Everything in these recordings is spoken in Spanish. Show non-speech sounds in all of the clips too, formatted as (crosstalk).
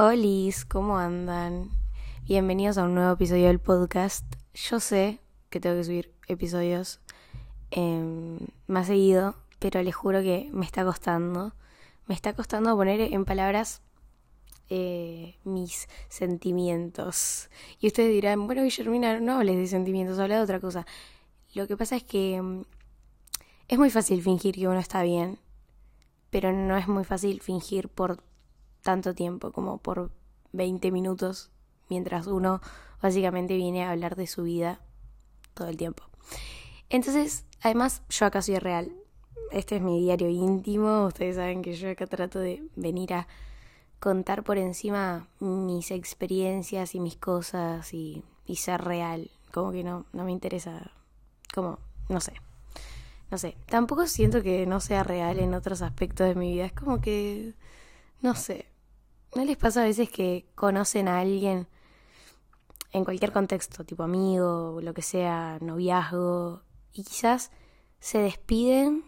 Hola, ¿cómo andan? Bienvenidos a un nuevo episodio del podcast. Yo sé que tengo que subir episodios em, más seguido, pero les juro que me está costando. Me está costando poner en palabras eh, mis sentimientos. Y ustedes dirán, bueno, Guillermina, no hables de sentimientos, habla de otra cosa. Lo que pasa es que em, es muy fácil fingir que uno está bien, pero no es muy fácil fingir por tanto tiempo como por 20 minutos mientras uno básicamente viene a hablar de su vida todo el tiempo. Entonces, además, yo acá soy real. Este es mi diario íntimo. Ustedes saben que yo acá trato de venir a contar por encima mis experiencias y mis cosas y, y ser real. Como que no, no me interesa, como, no sé. No sé, tampoco siento que no sea real en otros aspectos de mi vida. Es como que, no sé, ¿no les pasa a veces que conocen a alguien en cualquier contexto, tipo amigo, lo que sea, noviazgo, y quizás se despiden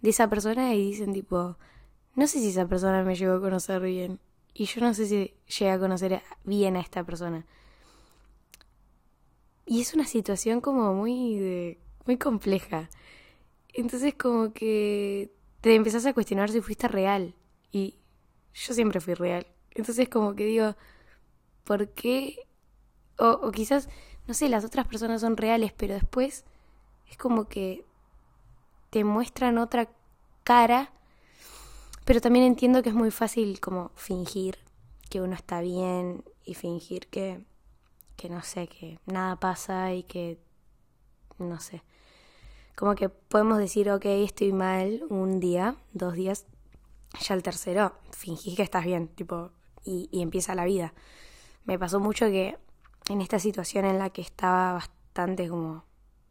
de esa persona y dicen tipo, no sé si esa persona me llegó a conocer bien, y yo no sé si llegué a conocer bien a esta persona. Y es una situación como muy muy compleja. Entonces como que te empezás a cuestionar si fuiste real. Y yo siempre fui real. Entonces como que digo, ¿por qué? O, quizás, no sé, las otras personas son reales, pero después es como que te muestran otra cara. Pero también entiendo que es muy fácil como fingir que uno está bien y fingir que, que no sé, que nada pasa y que, no sé, como que podemos decir, ok, estoy mal un día, dos días, ya el tercero, fingís que estás bien, tipo, y, empieza la vida. Me pasó mucho que en esta situación en la que estaba bastante como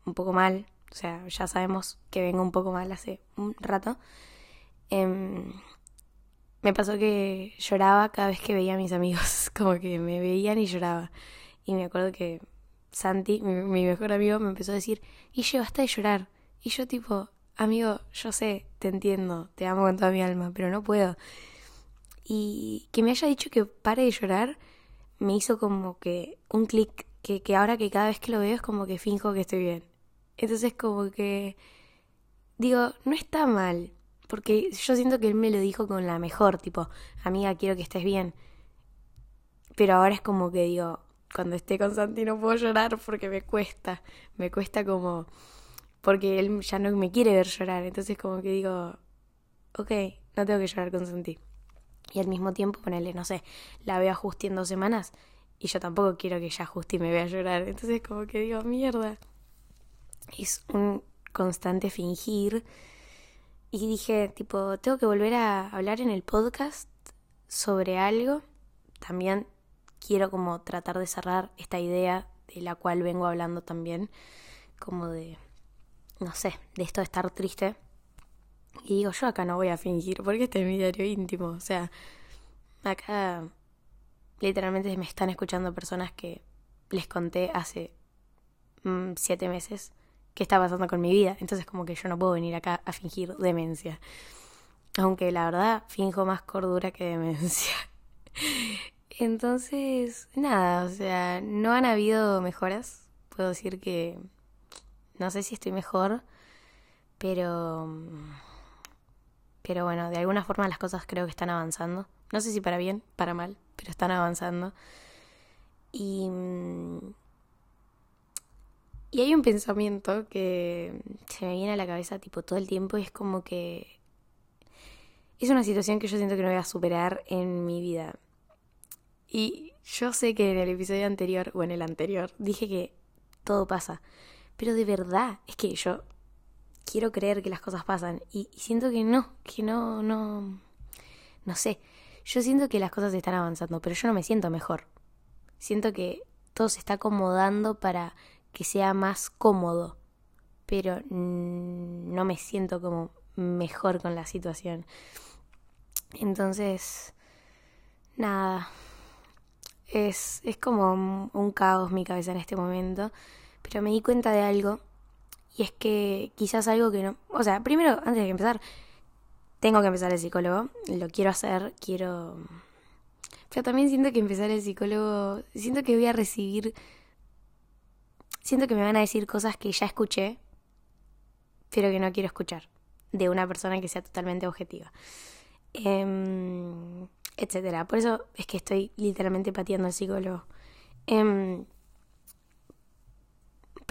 un poco mal, o sea, ya sabemos que vengo un poco mal hace un rato, eh, me pasó que lloraba cada vez que veía a mis amigos, (laughs) como que me veían y lloraba. Y me acuerdo que Santi, mi, mejor amigo, me empezó a decir, yo basta de llorar. Y yo tipo, amigo, yo sé, te entiendo, te amo con toda mi alma, pero no puedo. Y que me haya dicho que pare de llorar me hizo como que un clic, que, que ahora que cada vez que lo veo es como que finjo que estoy bien. Entonces como que digo, no está mal, porque yo siento que él me lo dijo con la mejor, tipo, amiga, quiero que estés bien. Pero ahora es como que digo, cuando esté con Santi no puedo llorar porque me cuesta, me cuesta como, porque él ya no me quiere ver llorar, entonces como que digo, ok, no tengo que llorar con Santi. Y al mismo tiempo ponerle, no sé, la veo a Justi en dos semanas y yo tampoco quiero que ya Justi me vea llorar, entonces como que digo, mierda. Es un constante fingir. Y dije, tipo, tengo que volver a hablar en el podcast sobre algo. También quiero como tratar de cerrar esta idea de la cual vengo hablando también, como de, no sé, de esto de estar triste. Y digo, yo acá no voy a fingir, porque este es mi diario íntimo. O sea, acá literalmente me están escuchando personas que les conté hace mm, siete meses qué está pasando con mi vida. Entonces como que yo no puedo venir acá a fingir demencia. Aunque la verdad finjo más cordura que demencia. (laughs) Entonces, nada, o sea, no han habido mejoras. Puedo decir que no sé si estoy mejor, pero pero bueno, de alguna forma las cosas creo que están avanzando. No sé si para bien, para mal, pero están avanzando. Y y hay un pensamiento que se me viene a la cabeza tipo todo el tiempo es como que es una situación que yo siento que no voy a superar en mi vida. Y yo sé que en el episodio anterior o en el anterior dije que todo pasa, pero de verdad es que yo quiero creer que las cosas pasan y, siento que no, que no, no, no sé. Yo siento que las cosas están avanzando, pero yo no me siento mejor. Siento que todo se está acomodando para que sea más cómodo, pero no me siento como mejor con la situación. Entonces, nada, es, es como un caos mi cabeza en este momento, pero me di cuenta de algo y es que quizás algo que no, o sea, primero, antes de empezar, tengo que empezar el psicólogo, lo quiero hacer, quiero Pero también siento que empezar el psicólogo, siento que voy a recibir, siento que me van a decir cosas que ya escuché, pero que no quiero escuchar, de una persona que sea totalmente objetiva. Em, etcétera. Por eso es que estoy literalmente pateando al psicólogo. Em,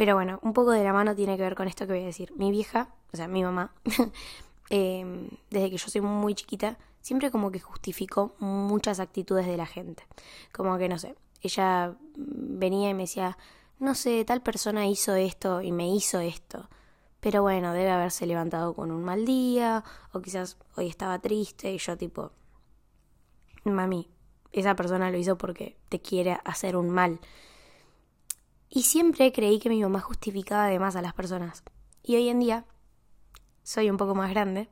pero bueno, un poco de la mano tiene que ver con esto que voy a decir. Mi vieja, o sea, mi mamá, (laughs) em, desde que yo soy muy chiquita, siempre como que justificó muchas actitudes de la gente. Como que, no sé, ella venía y me decía, no sé, tal persona hizo esto y me hizo esto. Pero bueno, debe haberse levantado con un mal día, o quizás hoy estaba triste y yo tipo, mami, esa persona lo hizo porque te quiere hacer un mal. Y siempre creí que mi mamá justificaba además a las personas. Y hoy en día soy un poco más grande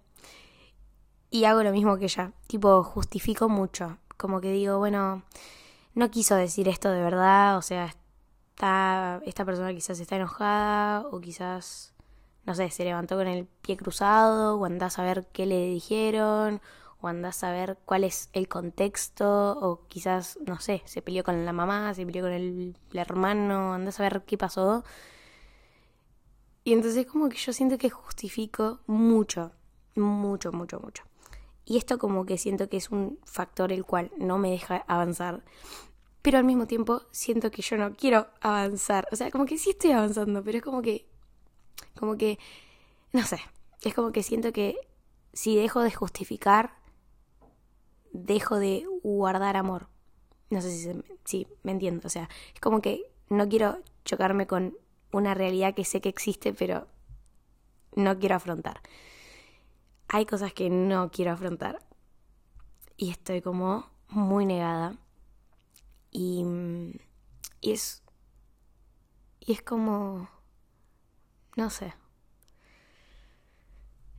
y hago lo mismo que ella. Tipo, justifico mucho. Como que digo, bueno, no quiso decir esto de verdad, o sea, está, esta persona quizás está enojada o quizás, no sé, se levantó con el pie cruzado o a ver qué le dijeron o andás a ver cuál es el contexto, o quizás, no sé, se peleó con la mamá, se peleó con el, hermano, andás a ver qué pasó. Y entonces como que yo siento que justifico mucho, mucho, mucho, mucho. Y esto como que siento que es un factor el cual no me deja avanzar. Pero al mismo tiempo siento que yo no quiero avanzar. O sea, como que sí estoy avanzando, pero es como que... Como que... No sé. Es como que siento que si dejo de justificar, dejo de guardar amor. No sé si, si me entiendo. O sea, es como que no quiero chocarme con una realidad que sé que existe, pero no quiero afrontar hay cosas que no quiero afrontar. Y estoy como muy negada. Y, y es. Y es como. No sé.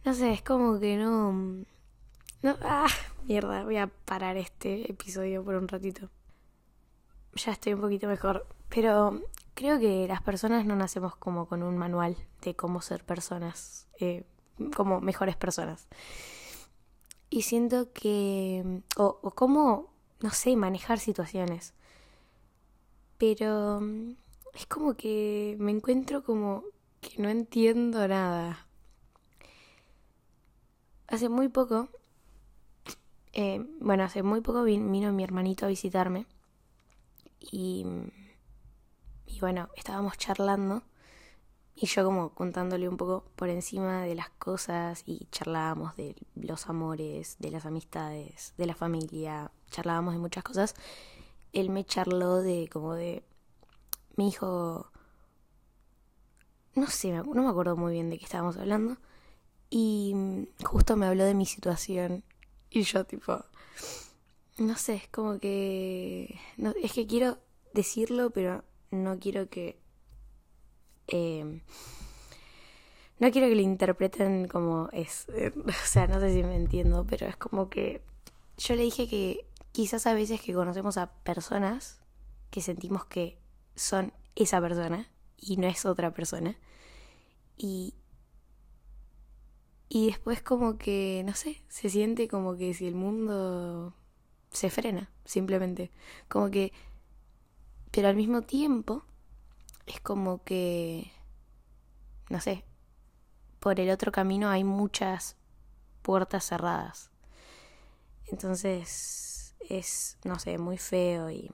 No sé, es como que no. No. ¡Ah! Mierda, voy a parar este episodio por un ratito. Ya estoy un poquito mejor. Pero creo que las personas no nacemos como con un manual de cómo ser personas. Eh, como mejores personas. Y siento que, o, cómo, no sé, manejar situaciones. Pero mm, es como que me encuentro como que no entiendo nada. Hace muy poco, eh, bueno, hace muy poco vino mi hermanito a visitarme y, y bueno, estábamos charlando y yo como contándole un poco por encima de las cosas y charlábamos de los amores, de las amistades, de la familia, charlábamos de muchas cosas. Él me charló de como de mi hijo no sé, no me acuerdo muy bien de qué estábamos hablando y justo me habló de mi situación (laughs) y yo tipo no sé, es como que es que quiero decirlo, pero no quiero que eh, no quiero que lo interpreten como es. (laughs) o sea, no sé si me entiendo, pero es como que yo le dije que quizás a veces que conocemos a personas que sentimos que son esa persona y no es otra persona. Y, y después como que, no sé, se siente como que si el mundo se frena, simplemente. Como que... Pero al mismo tiempo es como que, no sé, por el otro camino hay muchas puertas cerradas. Entonces es, no sé, muy feo y,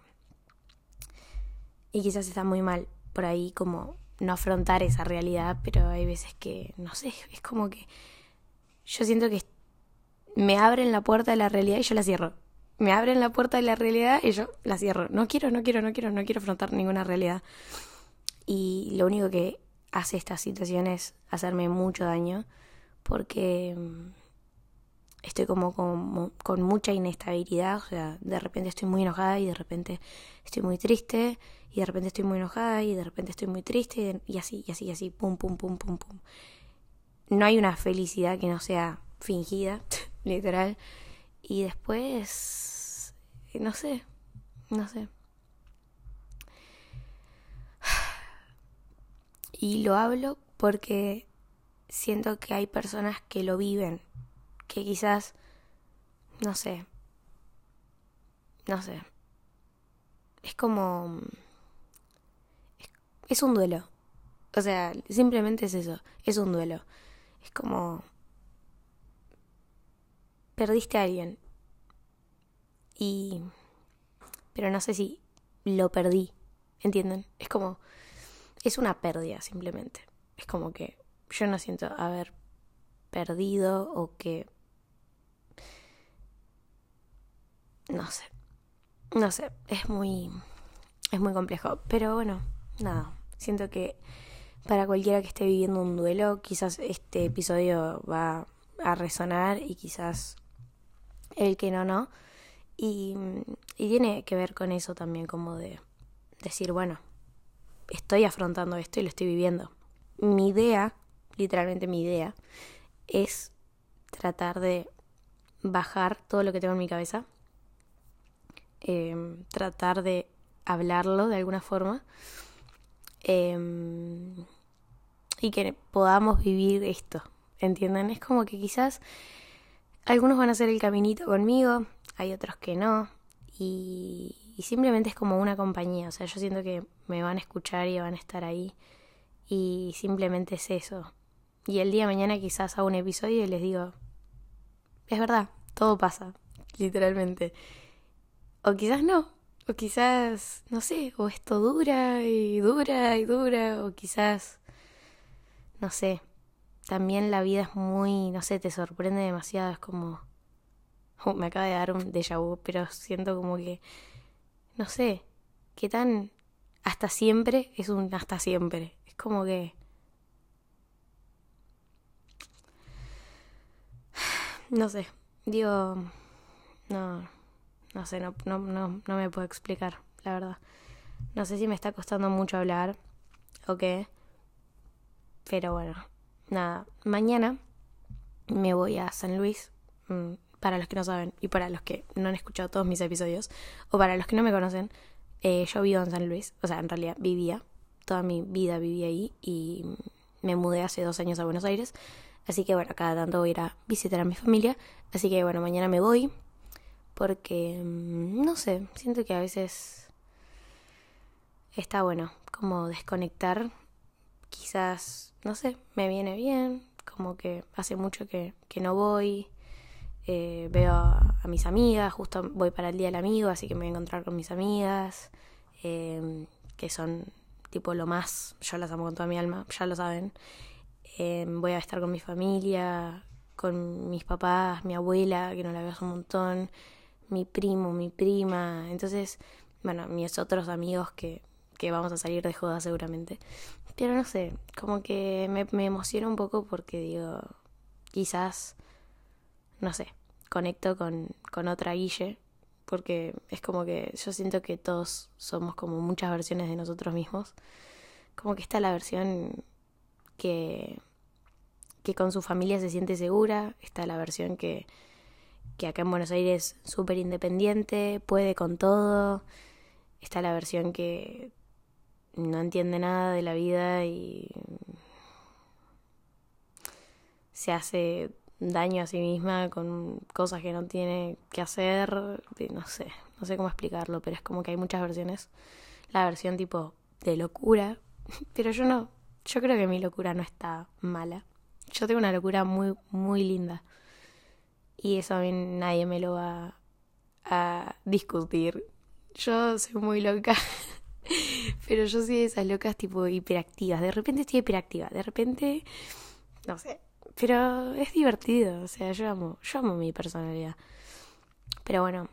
y quizás está muy mal por ahí como no afrontar esa realidad, pero hay veces que, no sé, es como que yo siento que me abren la puerta de la realidad y yo la cierro. Me abren la puerta de la realidad y yo la cierro. No quiero, no quiero, no quiero, no quiero afrontar ninguna realidad y lo único que hace esta situación es hacerme mucho daño porque mm, estoy como con, mucha inestabilidad, o sea, de repente estoy muy enojada y de repente estoy muy triste y de repente estoy muy enojada y de repente estoy muy triste y así, y así, y así, pum, pum, pum, pum, pum. No hay una felicidad que no sea fingida, (laughs) literal. Y después, no sé, no sé. (sighs) Y lo hablo porque siento que hay personas que lo viven, que quizás, no sé, no sé. Es como... Es, un duelo. O sea, simplemente es eso. Es un duelo. Es como... Perdiste a alguien. Y... Pero no sé si lo perdí. ¿Entienden? Es como... Es una pérdida simplemente. Es como que yo no siento haber perdido o que... No sé. No sé. Es muy... Es muy complejo. Pero bueno, nada. Siento que para cualquiera que esté viviendo un duelo, quizás este episodio va a resonar y quizás el que no, no. Y, tiene que ver con eso también, como de decir, bueno, estoy afrontando esto y lo estoy viviendo. Mi idea, literalmente mi idea, es tratar de bajar todo lo que tengo en mi cabeza, em, tratar de hablarlo de alguna forma em, y que podamos vivir esto, ¿entienden? Es como que quizás algunos van a hacer el caminito conmigo, hay otros que no, y, y simplemente es como una compañía, o sea, yo siento que me van a escuchar y van a estar ahí y simplemente es eso. Y el día de mañana quizás hago un episodio y les digo, es verdad, todo pasa, literalmente. O quizás no, o quizás, no sé, o esto dura y dura y dura, o quizás, no sé, también la vida es muy, no sé, te sorprende demasiado, es como, (laughs) me acaba de dar un déjà vu, pero siento como que no sé, qué tan hasta siempre es un hasta siempre. Es como que... (sighs) No sé, digo, no, no sé, no, no, no, no me puedo explicar, la verdad. No sé si me está costando mucho hablar o qué, pero bueno, nada, mañana me voy a San Luis mm, para los que no saben y para los que no han escuchado todos mis episodios, o para los que no me conocen, eh, yo vivo en San Luis, o sea, en realidad vivía, toda mi vida viví ahí y me mudé hace dos años a Buenos Aires, así que bueno, cada tanto voy a ir a visitar a mi familia, así que bueno, mañana me voy, porque, mm, no sé, siento que a veces está bueno como desconectar, no sé, me viene bien, como que hace mucho que, que no voy, eh, veo a, mis amigas, justo voy para el Día del Amigo, así que me voy a encontrar con mis amigas, em, que son tipo lo más, yo las amo con toda mi alma, ya lo saben. Em, voy a estar con mi familia, con mis papás, mi abuela, que no la veo hace un montón, mi primo, mi prima, entonces, bueno, mis otros amigos que, que vamos a salir de joda seguramente. Pero no sé, como que me, me un poco porque digo, quizás no sé, conecto con, con otra Guille, porque es como que yo siento que todos somos como muchas versiones de nosotros mismos. Como que está la versión que, que con su familia se siente segura, está la versión que, que acá en Buenos Aires es súper independiente, puede con todo, está la versión que no entiende nada de la vida y se hace daño a sí misma con cosas que no tiene que hacer, no sé, no sé cómo explicarlo, pero es como que hay muchas versiones. La versión tipo de locura, (laughs) pero yo no, yo creo que mi locura no está mala. Yo tengo una locura muy, muy linda. Y eso a mí nadie me lo va a discutir. Yo soy muy loca. (laughs) Pero yo soy de esas locas tipo hiperactivas. De repente estoy hiperactiva. De repente, no sé, pero es divertido, o sea, yo amo, yo amo mi personalidad. Pero bueno,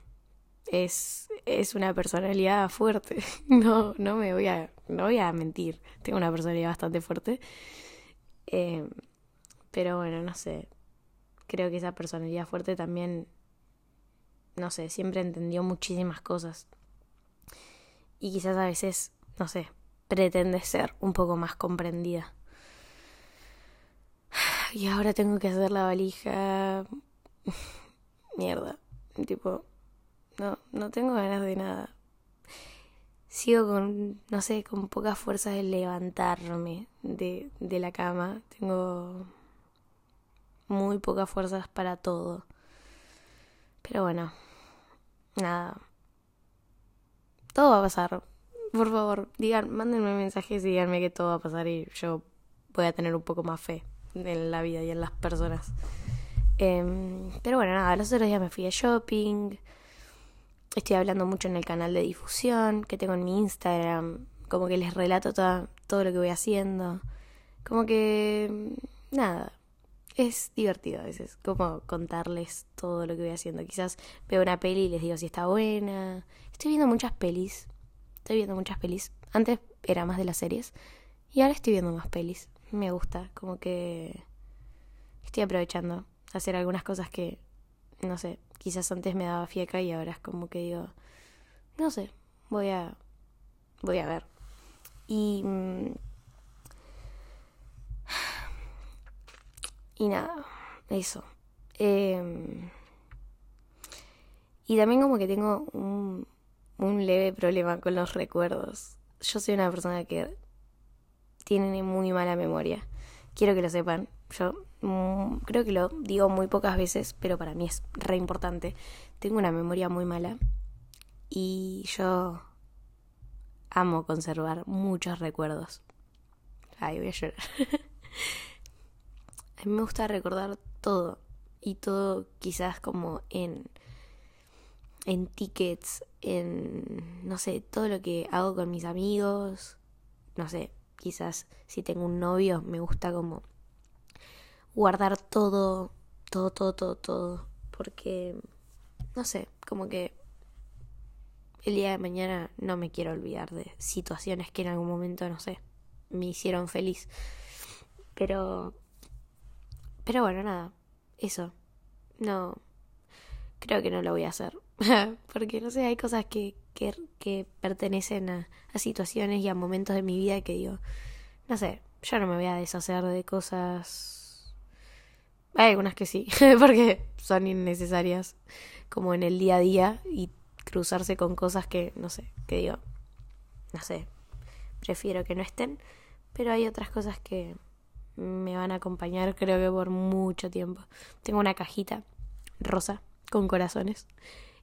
es, es una personalidad fuerte. (laughs) No, no me voy a, no voy a mentir. Tengo una personalidad bastante fuerte. Eh, pero bueno, no sé. Creo que esa personalidad fuerte también, no sé, siempre entendió muchísimas cosas. Y quizás a veces, no sé, pretende ser un poco más comprendida (sighs) y ahora tengo que hacer la valija. (sighs) Mierda. Tipo, no, no tengo ganas de nada. Sigo con, no sé, con pocas fuerzas de levantarme de, de la cama. Tengo muy pocas fuerzas para todo. Pero bueno, nada. todo va a pasar. Por favor, digan, mándenme mensajes y díganme que todo va a pasar y yo voy a tener un poco más fe en la vida y en las personas. Em, pero bueno, nada, los otros días me fui a shopping. Estoy hablando mucho en el canal de difusión que tengo en mi Instagram. Como que les relato todo lo que voy haciendo. Como que... Nada. Es divertido a veces, como contarles todo lo que voy haciendo. Quizás veo una peli y les digo si está buena. Estoy viendo muchas pelis. Estoy viendo muchas pelis. Antes era más de las series. Y ahora estoy viendo más pelis. Me gusta. Como que estoy aprovechando hacer algunas cosas que, no sé, quizás antes me daba fieca y ahora es como que digo, no sé, voy a, voy a ver. Y... Mm, y nada, eso. Em, y también como que tengo un, un leve problema con los recuerdos. Yo soy una persona que tiene muy mala memoria. Quiero que lo sepan. Yo mm, creo que lo digo muy pocas veces, pero para mí es re importante. Tengo una memoria muy mala y yo amo conservar muchos recuerdos. Ay, voy a llorar. (laughs) a mí me gusta recordar todo y todo quizás como en en tickets, en no sé, todo lo que hago con mis amigos, no sé, quizás si tengo un novio me gusta como guardar todo, todo, todo, todo, todo. Porque, no sé, como que el día de mañana no me quiero olvidar de situaciones que en algún momento, no sé, me hicieron feliz. Pero, pero bueno, nada, eso. No, creo que no lo voy a hacer. (laughs) Porque, no sé, hay cosas que, que, pertenecen a, a situaciones y a momentos de mi vida que digo, no sé, yo no me voy a deshacer de cosas. Hay algunas que sí, (laughs) porque son innecesarias como en el día a día y cruzarse con cosas que, no sé, que digo, no sé, prefiero que no estén, pero hay otras cosas que me van a acompañar creo que por mucho tiempo. Tengo una cajita rosa con corazones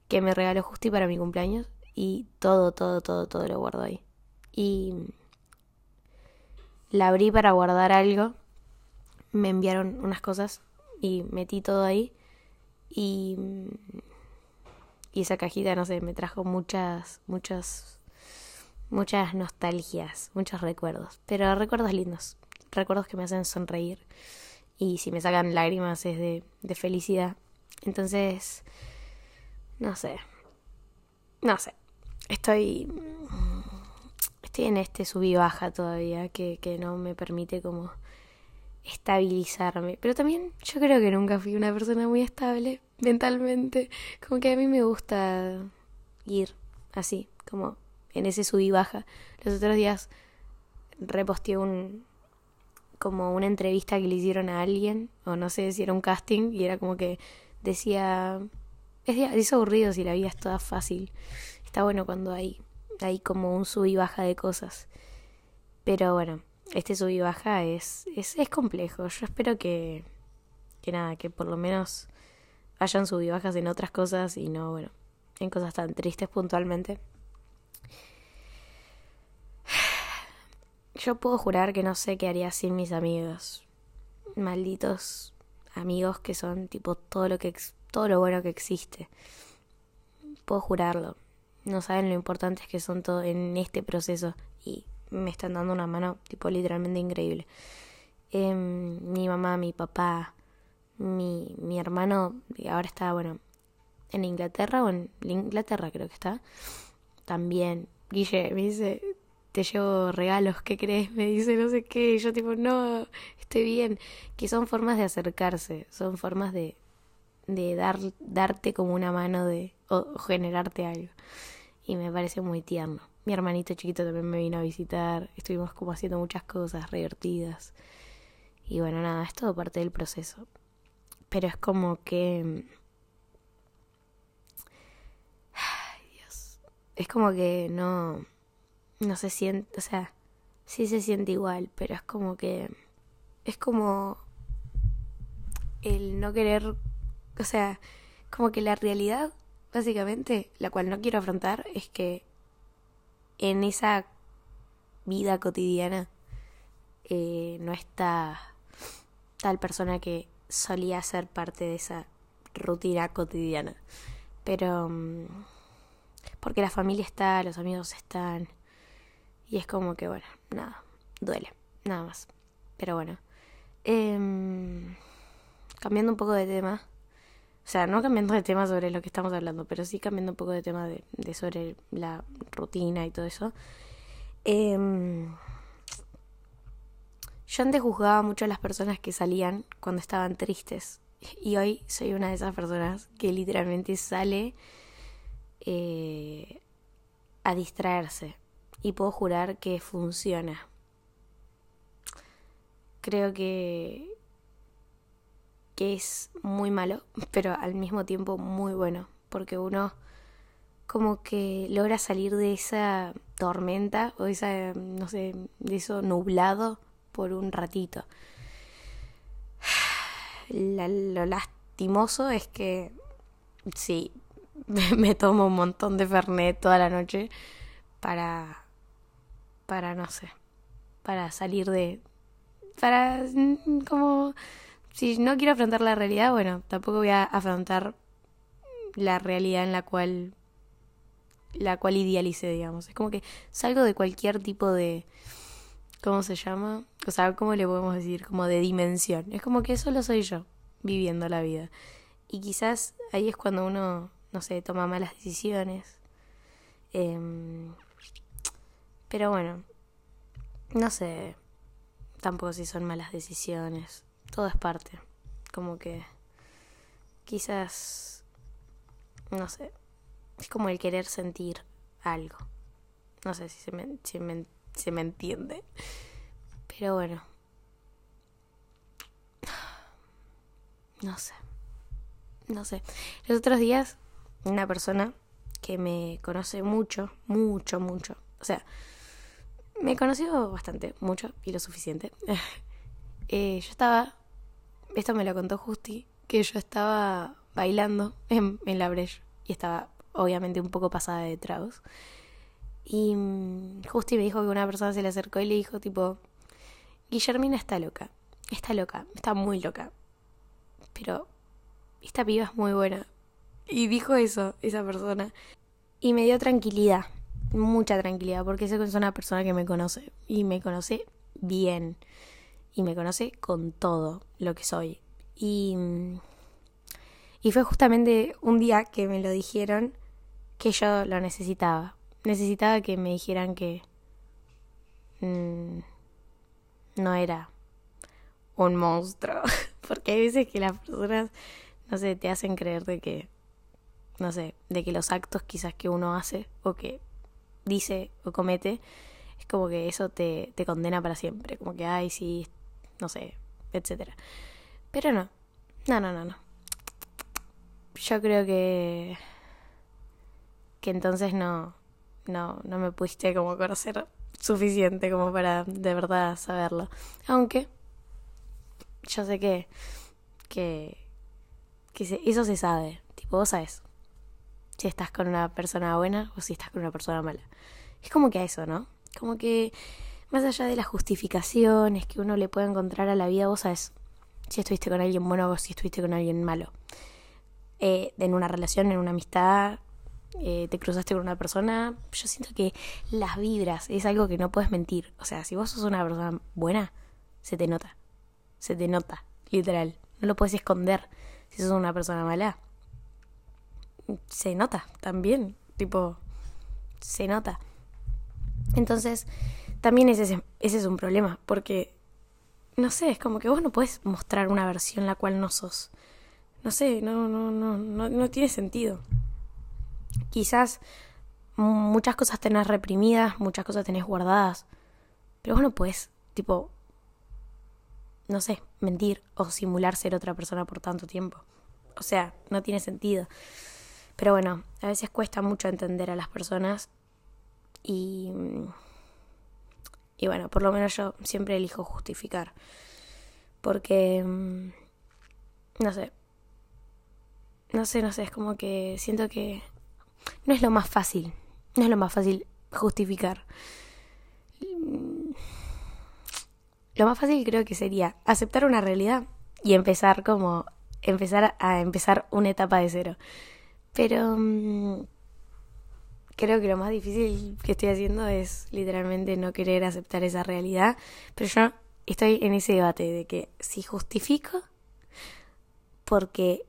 que me regaló Justi para mi cumpleaños y todo, todo, todo, todo lo guardo ahí. Y la abrí para guardar algo. Me enviaron unas cosas y metí todo ahí y, y esa cajita, no sé, me trajo muchas, muchas, muchas nostalgias, muchos recuerdos, pero recuerdos lindos, recuerdos que me hacen sonreír y si me sacan lágrimas es de, de felicidad. Entonces, no sé, no sé, estoy, estoy en este sub y baja todavía que, que no me permite como estabilizarme. Pero también yo creo que nunca fui una persona muy estable mentalmente. Como que a mí me gusta ir así, como en ese sub baja. Los otros días reposteé un como una entrevista que le hicieron a alguien, o no sé si era un casting, y era como que decía, es, aburrido si la vida es toda fácil. Está bueno cuando hay, hay como un sub y baja de cosas. Pero bueno, este sub y baja es, es, es complejo. Yo espero que, que nada, que por lo menos hayan sub y bajas en otras cosas y no, bueno, en cosas tan tristes puntualmente. Yo puedo jurar que no sé qué haría sin mis amigos. Malditos amigos que son tipo todo lo que todo lo bueno que existe. Puedo jurarlo. No saben lo importantes que son todo en este proceso y me están dando una mano, tipo, literalmente increíble. Em, mi mamá, mi papá, mi, mi hermano, ahora está, bueno, en Inglaterra o en Inglaterra creo que está. También, Guille me dice, te llevo regalos, ¿qué crees? Me dice no sé qué, y yo tipo, no, estoy bien. Que son formas de acercarse, son formas de, de dar, darte como una mano de, o generarte algo. Y me parece muy tierno. Mi hermanito chiquito también me vino a visitar. Estuvimos como haciendo muchas cosas divertidas. Y bueno, nada, es todo parte del proceso. Pero es como que... Ay, Dios. Es como que no... No se siente... O sea, sí se siente igual, pero es como que... Es como... El no querer... O sea, como que la realidad, básicamente, la cual no quiero afrontar, es que en esa vida cotidiana eh, no está tal persona que solía ser parte de esa rutina cotidiana. Pero mm, porque la familia está, los amigos están. Y es como que, bueno, nada, duele, nada más. Pero bueno. Em, cambiando un poco de tema. O sea, no cambiando de tema sobre lo que estamos hablando, pero sí cambiando un poco de tema de, sobre la rutina y todo eso. Em, yo antes juzgaba mucho a las personas que salían cuando estaban tristes. Y hoy soy una de esas personas que literalmente sale eh, a distraerse. Y puedo jurar que funciona. Creo que, que es muy malo, (laughs) pero al mismo tiempo muy bueno. Porque uno como que logra salir de esa tormenta o esa, no sé, de eso nublado por un ratito. (sighs) lo lastimoso es que sí, (laughs) me tomo un montón de Fernet toda la noche para, para, no sé, para salir de, para, mm, como, si no quiero afrontar la realidad, bueno, tampoco voy a afrontar la realidad en la cual, la cual idealice, digamos. Es como que salgo de cualquier tipo de, ¿cómo se llama? O sea, ¿cómo le podemos decir? Como de dimensión. Es como que solo soy yo viviendo la vida. Y quizás ahí es cuando uno, no sé, toma malas decisiones. Em, pero bueno, no sé tampoco si son malas decisiones. Todo es parte. Como que quizás, no sé, es como el querer sentir algo. No sé si se me, si me me entiende. Pero bueno. No sé. No sé. Los otros días, una persona que me conoce mucho, mucho, mucho. O sea, me conoció bastante, mucho y lo suficiente. (laughs) eh, yo estaba, esto me lo contó Justi, que yo estaba bailando en, en la brecha y estaba obviamente un poco pasada de tragos. Y mm, Justi me dijo que una persona se le acercó y le dijo tipo, Guillermina está loca, está loca, está muy loca. Pero esta piba es muy buena. Y dijo eso, esa persona. Y me dio tranquilidad, mucha tranquilidad, porque sé que es una persona que me conoce. Y me conoce bien. Y me conoce con todo lo que soy. Y, y fue justamente un día que me lo dijeron que yo lo necesitaba necesitaba que me dijeran que mm, no era un monstruo. (laughs) Porque hay veces que las personas, no sé, te hacen creer de que, no sé, de que los actos quizás que uno hace o que dice o comete, es como que eso te, te condena para siempre. Como que, ay, sí, no sé, etcétera. Pero no, no, no, no, no. Yo creo que que entonces no no, no me pudiste como conocer suficiente como para de verdad saberlo. Aunque yo sé que, que, que eso se sabe. Tipo, vos sabes si estás con una persona buena o si estás con una persona mala. Es como que a eso, ¿no? Como que más allá de las justificaciones que uno le puede encontrar a la vida, vos sabes si estuviste con alguien bueno o si estuviste con alguien malo. Eh, en una relación, en una amistad, eh, te cruzaste con una persona, yo siento que las vibras es algo que no puedes mentir. O sea, si vos sos una persona buena, se te nota. Se te nota, literal. No lo puedes esconder. Si sos una persona mala, se nota también. Tipo, se nota. Entonces, también ese, ese es un problema, porque, no sé, es como que vos no puedes mostrar una versión la cual no sos. No sé, no, no, no, no, no tiene sentido quizás muchas cosas tenés reprimidas, muchas cosas tenés guardadas, pero vos no puedes, tipo, no sé, mentir o simular ser otra persona por tanto tiempo. O sea, no tiene sentido. Pero bueno, a veces cuesta mucho entender a las personas y... Y bueno, por lo menos yo siempre elijo justificar. Porque... Mm, no sé. No sé, no sé, es como que siento que no es lo más fácil. No es lo más fácil justificar. Lo más fácil creo que sería aceptar una realidad y empezar como empezar a empezar una etapa de cero. Pero mm, creo que lo más difícil que estoy haciendo es literalmente no querer aceptar esa realidad. Pero yo estoy en ese debate de que si justifico porque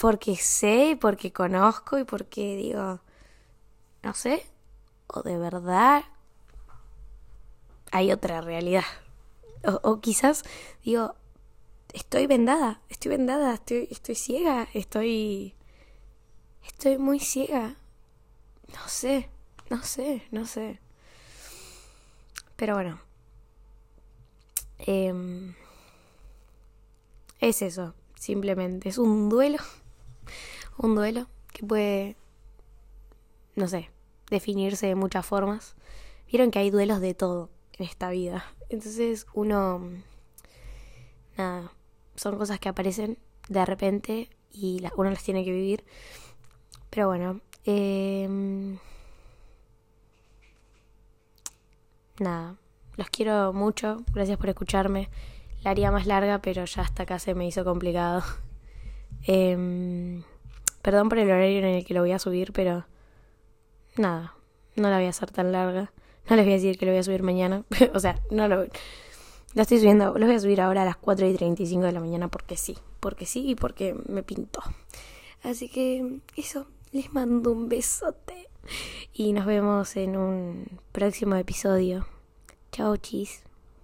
porque sé, porque conozco y porque digo, no sé, o de verdad hay otra realidad. O, o quizás digo, estoy vendada, estoy vendada, estoy, estoy ciega, estoy... Estoy muy ciega. No sé, no sé, no sé. Pero bueno. Eh, es eso, simplemente. Es un duelo. (laughs) Un duelo que puede, no sé, definirse de muchas formas. Vieron que hay duelos de todo en esta vida. Entonces uno... Nada, son cosas que aparecen de repente y uno las tiene que vivir. Pero bueno, eh, nada, los quiero mucho, gracias por escucharme. La haría más larga, pero ya hasta acá se me hizo complicado. (laughs) Eh, perdón por el horario en el que lo voy a subir, pero nada, no la voy a hacer tan larga. No les voy a decir que lo voy a subir mañana. (laughs) o sea, no lo... Lo estoy subiendo, lo voy a subir ahora a las 4 y 35 de la mañana porque sí, porque sí y porque me pintó. Así que eso, les mando un besote y nos vemos en un próximo episodio. Chao, chis.